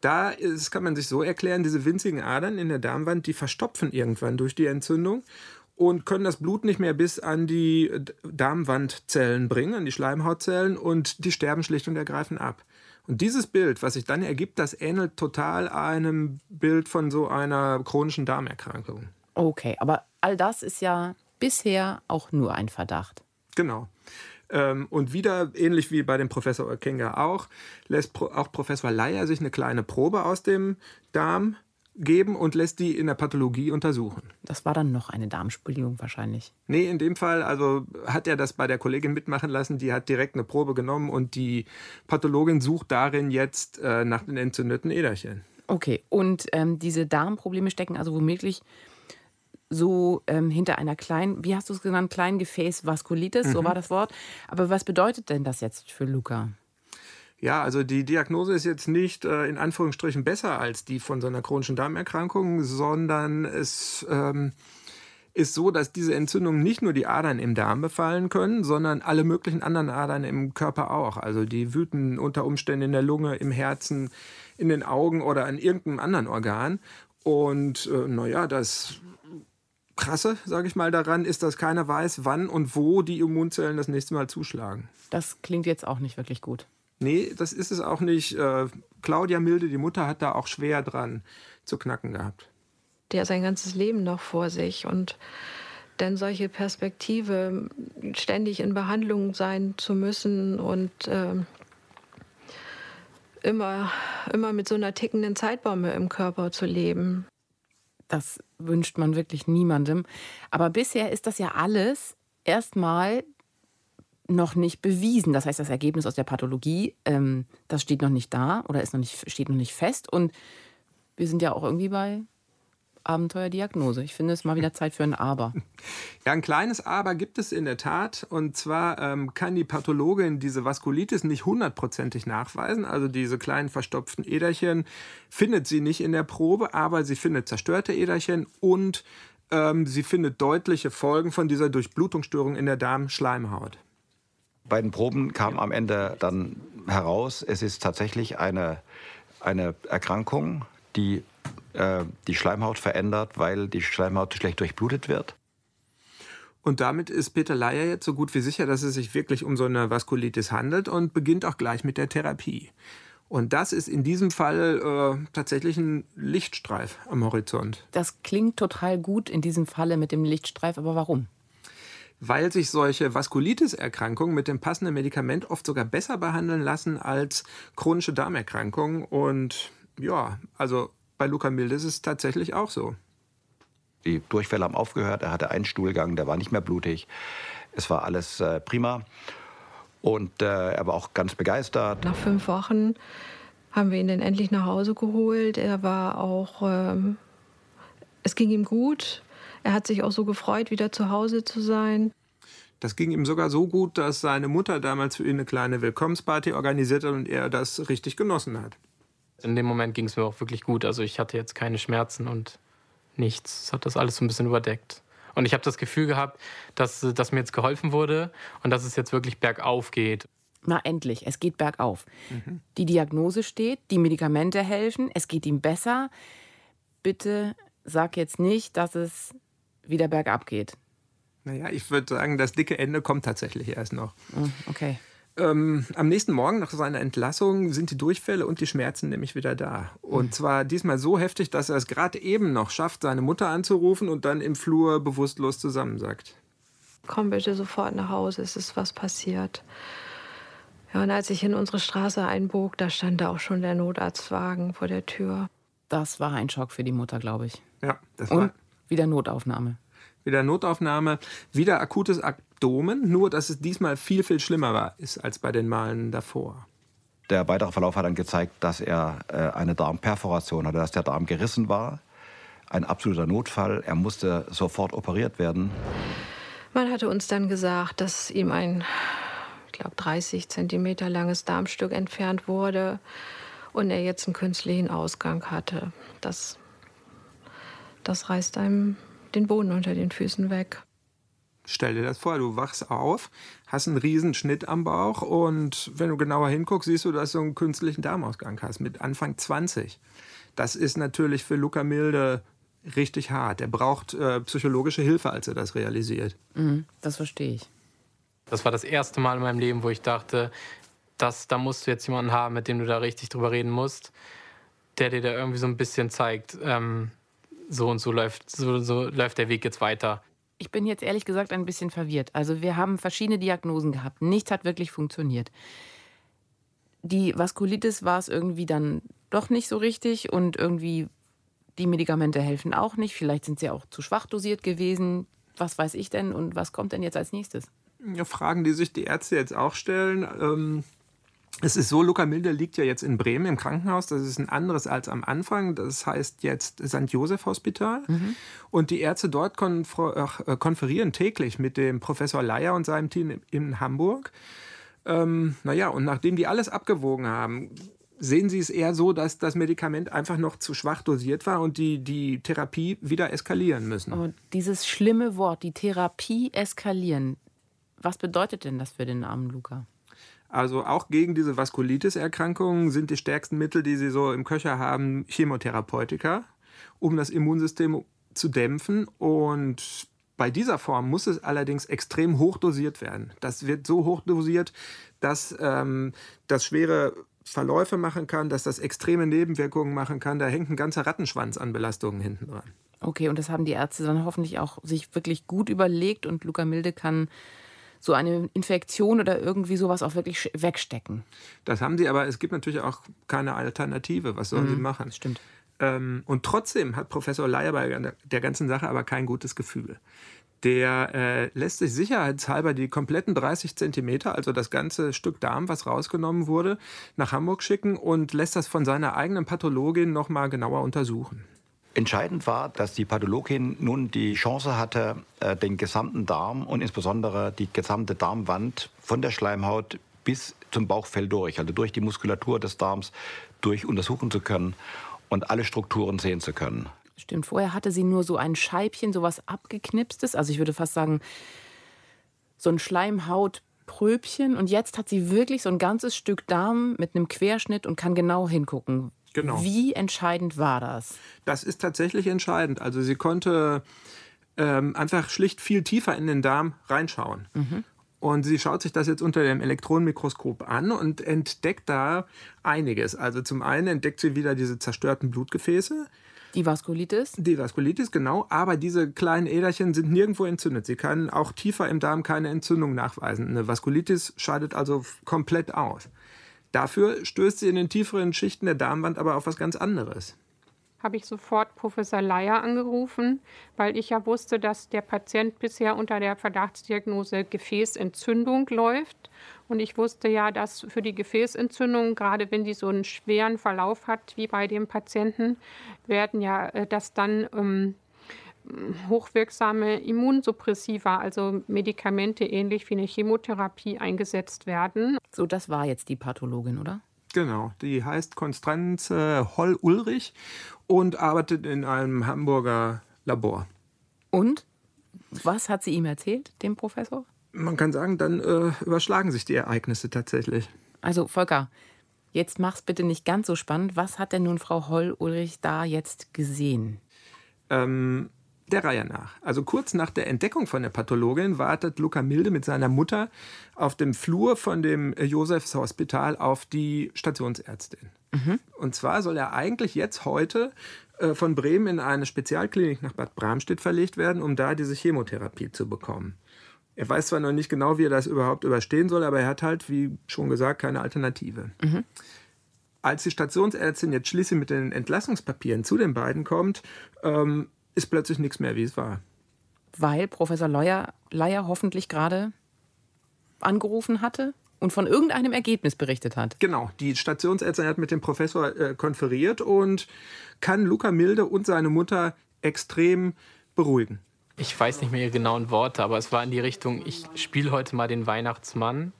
Speaker 3: Da ist, kann man sich so erklären, diese winzigen Adern in der Darmwand, die verstopfen irgendwann durch die Entzündung und können das Blut nicht mehr bis an die Darmwandzellen bringen, an die Schleimhautzellen und die sterben schlicht und ergreifend ab. Und dieses Bild, was sich dann ergibt, das ähnelt total einem Bild von so einer chronischen Darmerkrankung.
Speaker 1: Okay, aber all das ist ja bisher auch nur ein Verdacht.
Speaker 3: Genau. Ähm, und wieder, ähnlich wie bei dem Professor Okenga auch, lässt auch Professor Leier sich eine kleine Probe aus dem Darm geben und lässt die in der Pathologie untersuchen.
Speaker 1: Das war dann noch eine Darmspiegelung wahrscheinlich.
Speaker 3: Nee, in dem Fall, also hat er das bei der Kollegin mitmachen lassen, die hat direkt eine Probe genommen und die Pathologin sucht darin jetzt äh, nach den entzündeten Äderchen.
Speaker 1: Okay, und ähm, diese Darmprobleme stecken also womöglich so ähm, hinter einer kleinen, wie hast du es genannt, kleinen Gefäßvaskulitis, mhm. so war das Wort. Aber was bedeutet denn das jetzt für Luca?
Speaker 3: Ja, also die Diagnose ist jetzt nicht äh, in Anführungsstrichen besser als die von so einer chronischen Darmerkrankung, sondern es ähm, ist so, dass diese Entzündungen nicht nur die Adern im Darm befallen können, sondern alle möglichen anderen Adern im Körper auch. Also die wüten unter Umständen in der Lunge, im Herzen, in den Augen oder an irgendeinem anderen Organ. Und äh, naja, das Krasse, sage ich mal, daran ist, dass keiner weiß, wann und wo die Immunzellen das nächste Mal zuschlagen.
Speaker 1: Das klingt jetzt auch nicht wirklich gut.
Speaker 3: Nee, das ist es auch nicht. Äh, Claudia Milde, die Mutter, hat da auch schwer dran zu knacken gehabt.
Speaker 2: Der hat sein ganzes Leben noch vor sich und dann solche Perspektive, ständig in Behandlung sein zu müssen und äh, immer, immer mit so einer tickenden Zeitbombe im Körper zu leben.
Speaker 1: Das wünscht man wirklich niemandem. Aber bisher ist das ja alles erstmal noch nicht bewiesen. Das heißt, das Ergebnis aus der Pathologie, ähm, das steht noch nicht da oder ist noch nicht, steht noch nicht fest. Und wir sind ja auch irgendwie bei Abenteuerdiagnose. Ich finde es mal wieder Zeit für ein Aber.
Speaker 3: Ja, ein kleines Aber gibt es in der Tat. Und zwar ähm, kann die Pathologin diese Vaskulitis nicht hundertprozentig nachweisen. Also diese kleinen verstopften Äderchen findet sie nicht in der Probe, aber sie findet zerstörte Äderchen und ähm, sie findet deutliche Folgen von dieser Durchblutungsstörung in der Darmschleimhaut.
Speaker 8: Bei den Proben kam am Ende dann heraus, es ist tatsächlich eine, eine Erkrankung, die äh, die Schleimhaut verändert, weil die Schleimhaut schlecht durchblutet wird.
Speaker 3: Und damit ist Peter Leier jetzt so gut wie sicher, dass es sich wirklich um so eine Vaskulitis handelt und beginnt auch gleich mit der Therapie. Und das ist in diesem Fall äh, tatsächlich ein Lichtstreif am Horizont.
Speaker 1: Das klingt total gut in diesem Falle mit dem Lichtstreif, aber warum?
Speaker 3: Weil sich solche Vaskulitis-Erkrankungen mit dem passenden Medikament oft sogar besser behandeln lassen als chronische Darmerkrankungen. Und ja, also bei Luca Milde ist es tatsächlich auch so.
Speaker 8: Die Durchfälle haben aufgehört, er hatte einen Stuhlgang, der war nicht mehr blutig. Es war alles äh, prima. Und äh, er war auch ganz begeistert.
Speaker 2: Nach fünf Wochen haben wir ihn dann endlich nach Hause geholt. Er war auch, ähm, es ging ihm gut. Er hat sich auch so gefreut, wieder zu Hause zu sein.
Speaker 3: Das ging ihm sogar so gut, dass seine Mutter damals für ihn eine kleine Willkommensparty organisiert hat und er das richtig genossen hat.
Speaker 4: In dem Moment ging es mir auch wirklich gut. Also ich hatte jetzt keine Schmerzen und nichts. Es hat das alles so ein bisschen überdeckt. Und ich habe das Gefühl gehabt, dass, dass mir jetzt geholfen wurde und dass es jetzt wirklich bergauf geht.
Speaker 1: Na endlich, es geht bergauf. Mhm. Die Diagnose steht, die Medikamente helfen, es geht ihm besser. Bitte sag jetzt nicht, dass es wieder bergab geht.
Speaker 3: Naja, ich würde sagen, das dicke Ende kommt tatsächlich erst noch.
Speaker 1: Oh, okay.
Speaker 3: Ähm, am nächsten Morgen nach seiner Entlassung sind die Durchfälle und die Schmerzen nämlich wieder da. Und mhm. zwar diesmal so heftig, dass er es gerade eben noch schafft, seine Mutter anzurufen und dann im Flur bewusstlos zusammensackt.
Speaker 2: Komm bitte sofort nach Hause, es ist was passiert. Ja, und als ich in unsere Straße einbog, da stand da auch schon der Notarztwagen vor der Tür.
Speaker 1: Das war ein Schock für die Mutter, glaube ich.
Speaker 3: Ja, das
Speaker 1: war. Und wieder Notaufnahme
Speaker 3: wieder Notaufnahme, wieder akutes Abdomen, nur dass es diesmal viel, viel schlimmer war, ist als bei den Malen davor.
Speaker 8: Der weitere Verlauf hat dann gezeigt, dass er äh, eine Darmperforation hatte, dass der Darm gerissen war. Ein absoluter Notfall. Er musste sofort operiert werden.
Speaker 2: Man hatte uns dann gesagt, dass ihm ein, ich glaube, 30 Zentimeter langes Darmstück entfernt wurde und er jetzt einen künstlichen Ausgang hatte. Das, das reißt einem den Boden unter den Füßen weg.
Speaker 3: Stell dir das vor, du wachst auf, hast einen riesen Schnitt am Bauch und wenn du genauer hinguckst, siehst du, dass du einen künstlichen Darmausgang hast mit Anfang 20. Das ist natürlich für Luca Milde richtig hart. Er braucht äh, psychologische Hilfe, als er das realisiert.
Speaker 1: Mhm, das verstehe ich.
Speaker 4: Das war das erste Mal in meinem Leben, wo ich dachte, dass, da musst du jetzt jemanden haben, mit dem du da richtig drüber reden musst, der dir da irgendwie so ein bisschen zeigt, ähm, so und so läuft, so, so läuft der Weg jetzt weiter.
Speaker 1: Ich bin jetzt ehrlich gesagt ein bisschen verwirrt. Also wir haben verschiedene Diagnosen gehabt. Nichts hat wirklich funktioniert. Die Vaskulitis war es irgendwie dann doch nicht so richtig und irgendwie die Medikamente helfen auch nicht. Vielleicht sind sie auch zu schwach dosiert gewesen. Was weiß ich denn und was kommt denn jetzt als nächstes?
Speaker 3: Fragen, die sich die Ärzte jetzt auch stellen. Ähm es ist so, Luca Milde liegt ja jetzt in Bremen im Krankenhaus. Das ist ein anderes als am Anfang. Das heißt jetzt St. Joseph Hospital. Mhm. Und die Ärzte dort äh, konferieren täglich mit dem Professor Leier und seinem Team in Hamburg. Ähm, naja, und nachdem die alles abgewogen haben, sehen Sie es eher so, dass das Medikament einfach noch zu schwach dosiert war und die, die Therapie wieder eskalieren müssen.
Speaker 1: Oh, dieses schlimme Wort, die Therapie eskalieren. Was bedeutet denn das für den armen Luca?
Speaker 3: Also auch gegen diese Vaskulitis-Erkrankungen sind die stärksten Mittel, die sie so im Köcher haben, Chemotherapeutika, um das Immunsystem zu dämpfen. Und bei dieser Form muss es allerdings extrem hoch dosiert werden. Das wird so hoch dosiert, dass ähm, das schwere Verläufe machen kann, dass das extreme Nebenwirkungen machen kann. Da hängt ein ganzer Rattenschwanz an Belastungen hinten dran.
Speaker 1: Okay, und das haben die Ärzte dann hoffentlich auch sich wirklich gut überlegt und Luca Milde kann so eine Infektion oder irgendwie sowas auch wirklich wegstecken.
Speaker 3: Das haben sie, aber es gibt natürlich auch keine Alternative. Was sollen mhm, sie machen?
Speaker 1: Stimmt.
Speaker 3: Ähm, und trotzdem hat Professor Leier bei der ganzen Sache aber kein gutes Gefühl. Der äh, lässt sich sicherheitshalber die kompletten 30 Zentimeter, also das ganze Stück Darm, was rausgenommen wurde, nach Hamburg schicken und lässt das von seiner eigenen Pathologin nochmal genauer untersuchen.
Speaker 8: Entscheidend war, dass die Pathologin nun die Chance hatte, äh, den gesamten Darm und insbesondere die gesamte Darmwand von der Schleimhaut bis zum Bauchfell durch, also durch die Muskulatur des Darms, durch untersuchen zu können und alle Strukturen sehen zu können.
Speaker 1: Stimmt, vorher hatte sie nur so ein Scheibchen, so was abgeknipstes, also ich würde fast sagen, so ein Schleimhautpröbchen. Und jetzt hat sie wirklich so ein ganzes Stück Darm mit einem Querschnitt und kann genau hingucken. Genau. Wie entscheidend war das?
Speaker 3: Das ist tatsächlich entscheidend. Also sie konnte ähm, einfach schlicht viel tiefer in den Darm reinschauen. Mhm. Und sie schaut sich das jetzt unter dem Elektronenmikroskop an und entdeckt da einiges. Also zum einen entdeckt sie wieder diese zerstörten Blutgefäße.
Speaker 1: Die Vaskulitis?
Speaker 3: Die Vaskulitis, genau. Aber diese kleinen Äderchen sind nirgendwo entzündet. Sie kann auch tiefer im Darm keine Entzündung nachweisen. Eine Vaskulitis scheidet also komplett aus. Dafür stößt sie in den tieferen Schichten der Darmwand aber auf was ganz anderes.
Speaker 9: Habe ich sofort Professor Leier angerufen, weil ich ja wusste, dass der Patient bisher unter der Verdachtsdiagnose Gefäßentzündung läuft. Und ich wusste ja, dass für die Gefäßentzündung, gerade wenn die so einen schweren Verlauf hat wie bei dem Patienten, werden ja, äh, dass dann ähm, hochwirksame Immunsuppressiva, also Medikamente ähnlich wie eine Chemotherapie eingesetzt werden.
Speaker 1: So, das war jetzt die Pathologin, oder?
Speaker 3: Genau, die heißt Konstanze Holl-Ulrich und arbeitet in einem Hamburger Labor.
Speaker 1: Und was hat sie ihm erzählt, dem Professor?
Speaker 3: Man kann sagen, dann äh, überschlagen sich die Ereignisse tatsächlich.
Speaker 1: Also Volker, jetzt mach's bitte nicht ganz so spannend. Was hat denn nun Frau Holl-Ulrich da jetzt gesehen?
Speaker 3: Ähm, der Reihe nach. Also kurz nach der Entdeckung von der Pathologin wartet Luca Milde mit seiner Mutter auf dem Flur von dem Josefs Hospital auf die Stationsärztin. Mhm. Und zwar soll er eigentlich jetzt heute äh, von Bremen in eine Spezialklinik nach Bad Bramstedt verlegt werden, um da diese Chemotherapie zu bekommen. Er weiß zwar noch nicht genau, wie er das überhaupt überstehen soll, aber er hat halt, wie schon gesagt, keine Alternative. Mhm. Als die Stationsärztin jetzt schließlich mit den Entlassungspapieren zu den beiden kommt, ähm, ist plötzlich nichts mehr, wie es war.
Speaker 1: weil Professor Leuer, Leier hoffentlich gerade angerufen hatte und von irgendeinem Ergebnis berichtet hat.
Speaker 3: Genau, die Stationsärztin hat mit dem Professor äh, konferiert und kann Luca Milde und seine Mutter extrem beruhigen.
Speaker 4: Ich weiß nicht mehr ihre genauen Worte, aber es war in die Richtung, ich spiele heute mal den Weihnachtsmann.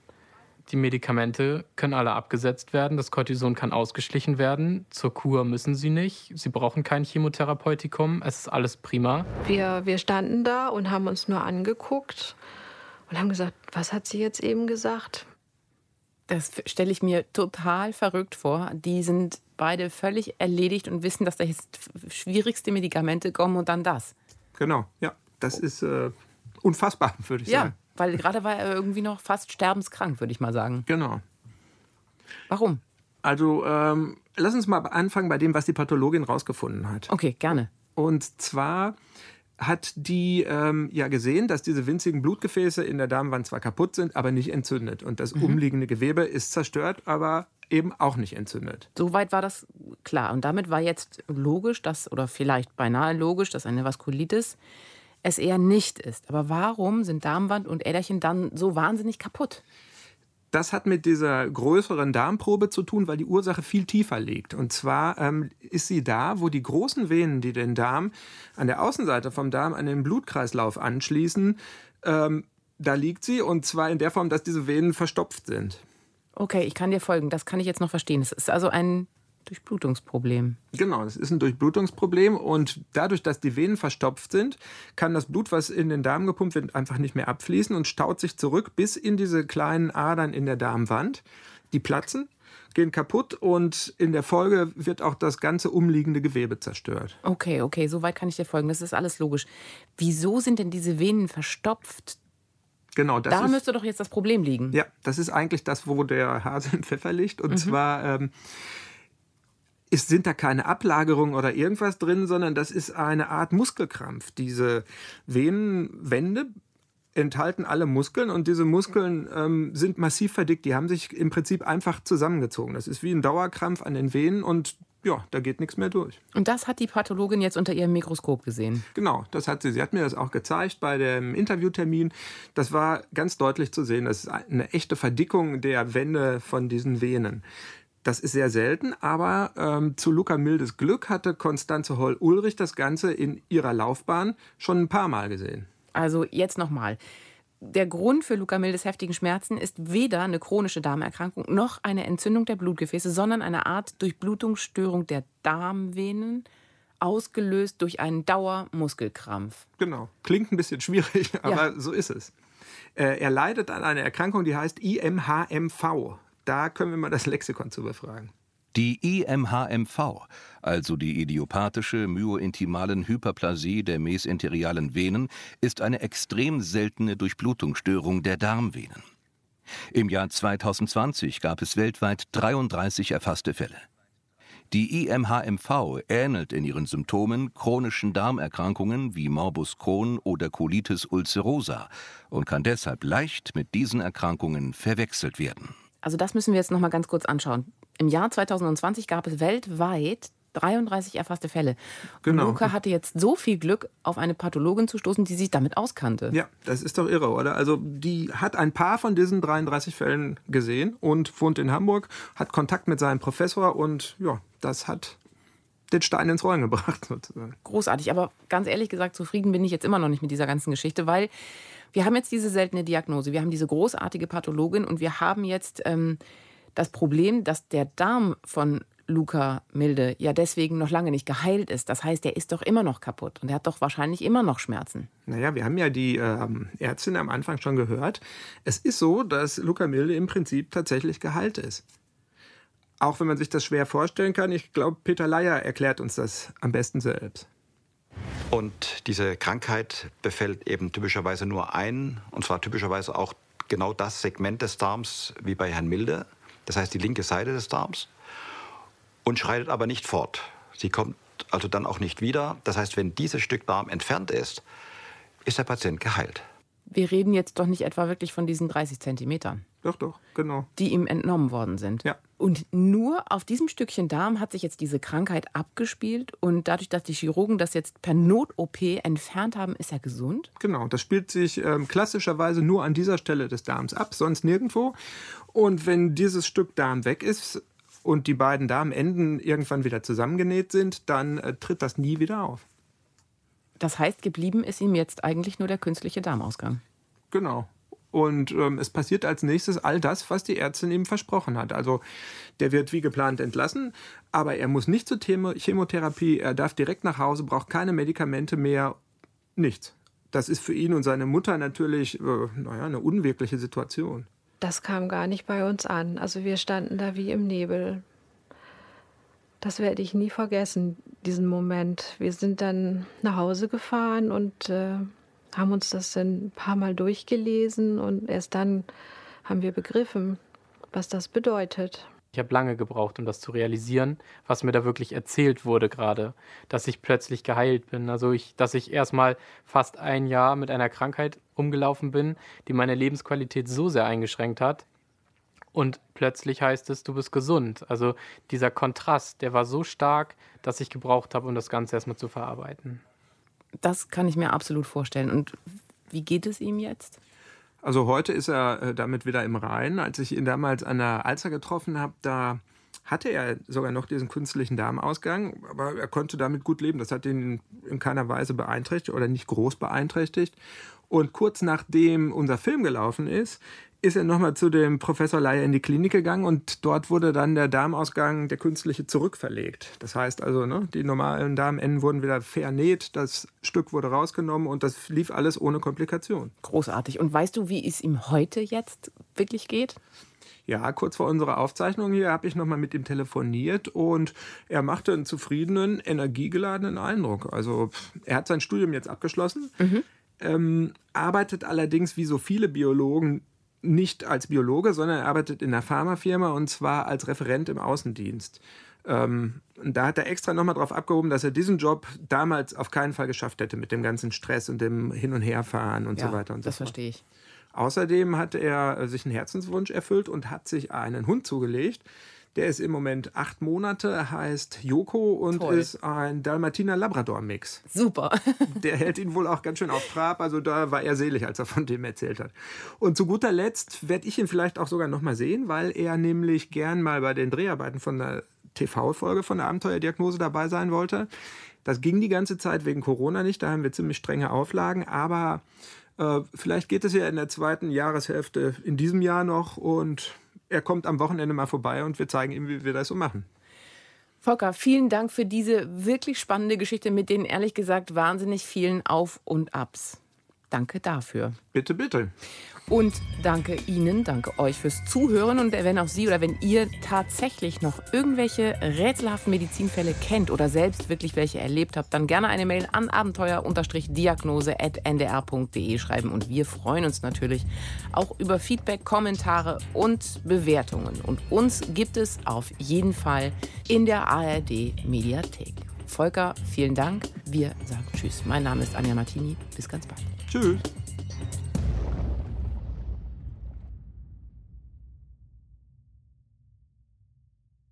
Speaker 4: Die Medikamente können alle abgesetzt werden, das Cortison kann ausgeschlichen werden. Zur Kur müssen sie nicht, sie brauchen kein Chemotherapeutikum, es ist alles prima.
Speaker 2: Wir, wir standen da und haben uns nur angeguckt und haben gesagt, was hat sie jetzt eben gesagt?
Speaker 1: Das stelle ich mir total verrückt vor. Die sind beide völlig erledigt und wissen, dass da jetzt schwierigste Medikamente kommen und dann das.
Speaker 3: Genau, ja. Das ist äh, unfassbar, würde ich
Speaker 1: ja,
Speaker 3: sagen.
Speaker 1: Weil gerade war er irgendwie noch fast sterbenskrank, würde ich mal sagen.
Speaker 3: Genau.
Speaker 1: Warum?
Speaker 3: Also, ähm, lass uns mal anfangen bei dem, was die Pathologin rausgefunden hat.
Speaker 1: Okay, gerne.
Speaker 3: Und zwar hat die ähm, ja gesehen, dass diese winzigen Blutgefäße in der Darmwand zwar kaputt sind, aber nicht entzündet. Und das mhm. umliegende Gewebe ist zerstört, aber eben auch nicht entzündet.
Speaker 1: Soweit war das klar. Und damit war jetzt logisch, dass, oder vielleicht beinahe logisch, dass eine Vaskulitis es eher nicht ist. Aber warum sind Darmwand und Äderchen dann so wahnsinnig kaputt?
Speaker 3: Das hat mit dieser größeren Darmprobe zu tun, weil die Ursache viel tiefer liegt. Und zwar ähm, ist sie da, wo die großen Venen, die den Darm an der Außenseite vom Darm an den Blutkreislauf anschließen, ähm, da liegt sie. Und zwar in der Form, dass diese Venen verstopft sind.
Speaker 1: Okay, ich kann dir folgen. Das kann ich jetzt noch verstehen. Es ist also ein Durchblutungsproblem.
Speaker 3: Genau, es ist ein Durchblutungsproblem und dadurch, dass die Venen verstopft sind, kann das Blut, was in den Darm gepumpt wird, einfach nicht mehr abfließen und staut sich zurück bis in diese kleinen Adern in der Darmwand. Die platzen, gehen kaputt und in der Folge wird auch das ganze umliegende Gewebe zerstört.
Speaker 1: Okay, okay, soweit kann ich dir folgen. Das ist alles logisch. Wieso sind denn diese Venen verstopft?
Speaker 3: Genau,
Speaker 1: das da ist, müsste doch jetzt das Problem liegen.
Speaker 3: Ja, das ist eigentlich das, wo der Hase im Pfeffer liegt. Und mhm. zwar ähm, ist, sind da keine Ablagerungen oder irgendwas drin, sondern das ist eine Art Muskelkrampf. Diese Venenwände enthalten alle Muskeln und diese Muskeln ähm, sind massiv verdickt. Die haben sich im Prinzip einfach zusammengezogen. Das ist wie ein Dauerkrampf an den Venen und ja, da geht nichts mehr durch.
Speaker 1: Und das hat die Pathologin jetzt unter ihrem Mikroskop gesehen?
Speaker 3: Genau, das hat sie. Sie hat mir das auch gezeigt bei dem Interviewtermin. Das war ganz deutlich zu sehen. Das ist eine echte Verdickung der Wände von diesen Venen. Das ist sehr selten, aber ähm, zu Luca Mildes Glück hatte Konstanze Holl-Ulrich das Ganze in ihrer Laufbahn schon ein paar Mal gesehen.
Speaker 1: Also jetzt nochmal. Der Grund für Luca Mildes heftigen Schmerzen ist weder eine chronische Darmerkrankung noch eine Entzündung der Blutgefäße, sondern eine Art Durchblutungsstörung der Darmvenen, ausgelöst durch einen Dauermuskelkrampf.
Speaker 3: Genau. Klingt ein bisschen schwierig, aber ja. so ist es. Äh, er leidet an einer Erkrankung, die heißt IMHMV da können wir mal das Lexikon zu befragen.
Speaker 10: Die IMHMV, also die idiopathische myointimalen Hyperplasie der mesenterialen Venen, ist eine extrem seltene Durchblutungsstörung der Darmvenen. Im Jahr 2020 gab es weltweit 33 erfasste Fälle. Die IMHMV ähnelt in ihren Symptomen chronischen Darmerkrankungen wie Morbus Crohn oder Colitis ulcerosa und kann deshalb leicht mit diesen Erkrankungen verwechselt werden.
Speaker 1: Also das müssen wir jetzt noch mal ganz kurz anschauen. Im Jahr 2020 gab es weltweit 33 erfasste Fälle. Genau. Luca hatte jetzt so viel Glück, auf eine Pathologin zu stoßen, die sich damit auskannte.
Speaker 3: Ja, das ist doch irre, oder? Also die hat ein paar von diesen 33 Fällen gesehen und wohnt in Hamburg, hat Kontakt mit seinem Professor und ja, das hat den Stein ins Rollen gebracht sozusagen.
Speaker 1: Großartig, aber ganz ehrlich gesagt, zufrieden bin ich jetzt immer noch nicht mit dieser ganzen Geschichte, weil wir haben jetzt diese seltene Diagnose, wir haben diese großartige Pathologin und wir haben jetzt ähm, das Problem, dass der Darm von Luca Milde ja deswegen noch lange nicht geheilt ist. Das heißt, er ist doch immer noch kaputt und er hat doch wahrscheinlich immer noch Schmerzen.
Speaker 3: Naja, wir haben ja die ähm, Ärztin am Anfang schon gehört. Es ist so, dass Luca Milde im Prinzip tatsächlich geheilt ist. Auch wenn man sich das schwer vorstellen kann, ich glaube, Peter Leier erklärt uns das am besten selbst.
Speaker 8: Und diese Krankheit befällt eben typischerweise nur ein, und zwar typischerweise auch genau das Segment des Darms wie bei Herrn Milde, das heißt die linke Seite des Darms, und schreitet aber nicht fort. Sie kommt also dann auch nicht wieder. Das heißt, wenn dieses Stück Darm entfernt ist, ist der Patient geheilt.
Speaker 1: Wir reden jetzt doch nicht etwa wirklich von diesen 30 Zentimetern.
Speaker 3: Doch, doch, genau.
Speaker 1: Die ihm entnommen worden sind.
Speaker 3: Ja.
Speaker 1: Und nur auf diesem Stückchen Darm hat sich jetzt diese Krankheit abgespielt. Und dadurch, dass die Chirurgen das jetzt per Not-OP entfernt haben, ist er gesund?
Speaker 3: Genau, das spielt sich ähm, klassischerweise nur an dieser Stelle des Darms ab, sonst nirgendwo. Und wenn dieses Stück Darm weg ist und die beiden Darmenden irgendwann wieder zusammengenäht sind, dann äh, tritt das nie wieder auf.
Speaker 1: Das heißt, geblieben ist ihm jetzt eigentlich nur der künstliche Darmausgang.
Speaker 3: Genau. Und ähm, es passiert als nächstes all das, was die Ärztin ihm versprochen hat. Also der wird wie geplant entlassen, aber er muss nicht zur Chemotherapie, er darf direkt nach Hause, braucht keine Medikamente mehr, nichts. Das ist für ihn und seine Mutter natürlich, äh, naja, eine unwirkliche Situation.
Speaker 2: Das kam gar nicht bei uns an. Also wir standen da wie im Nebel. Das werde ich nie vergessen, diesen Moment. Wir sind dann nach Hause gefahren und äh, haben uns das ein paar Mal durchgelesen und erst dann haben wir begriffen, was das bedeutet.
Speaker 4: Ich habe lange gebraucht, um das zu realisieren, was mir da wirklich erzählt wurde gerade, dass ich plötzlich geheilt bin. Also ich, dass ich erstmal fast ein Jahr mit einer Krankheit rumgelaufen bin, die meine Lebensqualität so sehr eingeschränkt hat, und plötzlich heißt es, du bist gesund. Also dieser Kontrast, der war so stark, dass ich gebraucht habe, um das Ganze erstmal zu verarbeiten.
Speaker 1: Das kann ich mir absolut vorstellen. Und wie geht es ihm jetzt?
Speaker 3: Also heute ist er äh, damit wieder im Reinen. Als ich ihn damals an der Alster getroffen habe, da hatte er sogar noch diesen künstlichen Darmausgang, aber er konnte damit gut leben. Das hat ihn in keiner Weise beeinträchtigt oder nicht groß beeinträchtigt. Und kurz nachdem unser Film gelaufen ist, ist er nochmal zu dem Professor Leier in die Klinik gegangen und dort wurde dann der Darmausgang, der künstliche, zurückverlegt. Das heißt also, ne, die normalen Darmenden wurden wieder vernäht, das Stück wurde rausgenommen und das lief alles ohne Komplikation.
Speaker 1: Großartig. Und weißt du, wie es ihm heute jetzt wirklich geht?
Speaker 3: Ja, kurz vor unserer Aufzeichnung hier habe ich nochmal mit ihm telefoniert und er machte einen zufriedenen, energiegeladenen Eindruck. Also er hat sein Studium jetzt abgeschlossen. Mhm. Ähm, arbeitet allerdings wie so viele Biologen nicht als Biologe, sondern er arbeitet in einer Pharmafirma und zwar als Referent im Außendienst. Ähm, da hat er extra nochmal drauf abgehoben, dass er diesen Job damals auf keinen Fall geschafft hätte mit dem ganzen Stress und dem Hin- und Herfahren und
Speaker 1: ja,
Speaker 3: so weiter und so
Speaker 1: Das verstehe ich.
Speaker 3: Außerdem hat er sich einen Herzenswunsch erfüllt und hat sich einen Hund zugelegt. Der ist im Moment acht Monate, heißt Joko und
Speaker 1: Toll.
Speaker 3: ist ein Dalmatiner-Labrador-Mix.
Speaker 1: Super.
Speaker 3: Der hält ihn wohl auch ganz schön auf Trab. Also da war er selig, als er von dem erzählt hat. Und zu guter Letzt werde ich ihn vielleicht auch sogar noch mal sehen, weil er nämlich gern mal bei den Dreharbeiten von der TV-Folge von der Abenteuerdiagnose dabei sein wollte. Das ging die ganze Zeit wegen Corona nicht. Da haben wir ziemlich strenge Auflagen. Aber äh, vielleicht geht es ja in der zweiten Jahreshälfte in diesem Jahr noch und er kommt am Wochenende mal vorbei und wir zeigen ihm, wie wir das so machen.
Speaker 1: Volker, vielen Dank für diese wirklich spannende Geschichte mit den ehrlich gesagt wahnsinnig vielen Auf und Abs. Danke dafür.
Speaker 3: Bitte, bitte.
Speaker 1: Und danke Ihnen, danke euch fürs Zuhören. Und wenn auch Sie oder wenn ihr tatsächlich noch irgendwelche rätselhaften Medizinfälle kennt oder selbst wirklich welche erlebt habt, dann gerne eine Mail an abenteuer-diagnose.ndr.de schreiben. Und wir freuen uns natürlich auch über Feedback, Kommentare und Bewertungen. Und uns gibt es auf jeden Fall in der ARD Mediathek. Volker, vielen Dank. Wir sagen Tschüss. Mein Name ist Anja Martini. Bis ganz bald.
Speaker 3: Tschüss.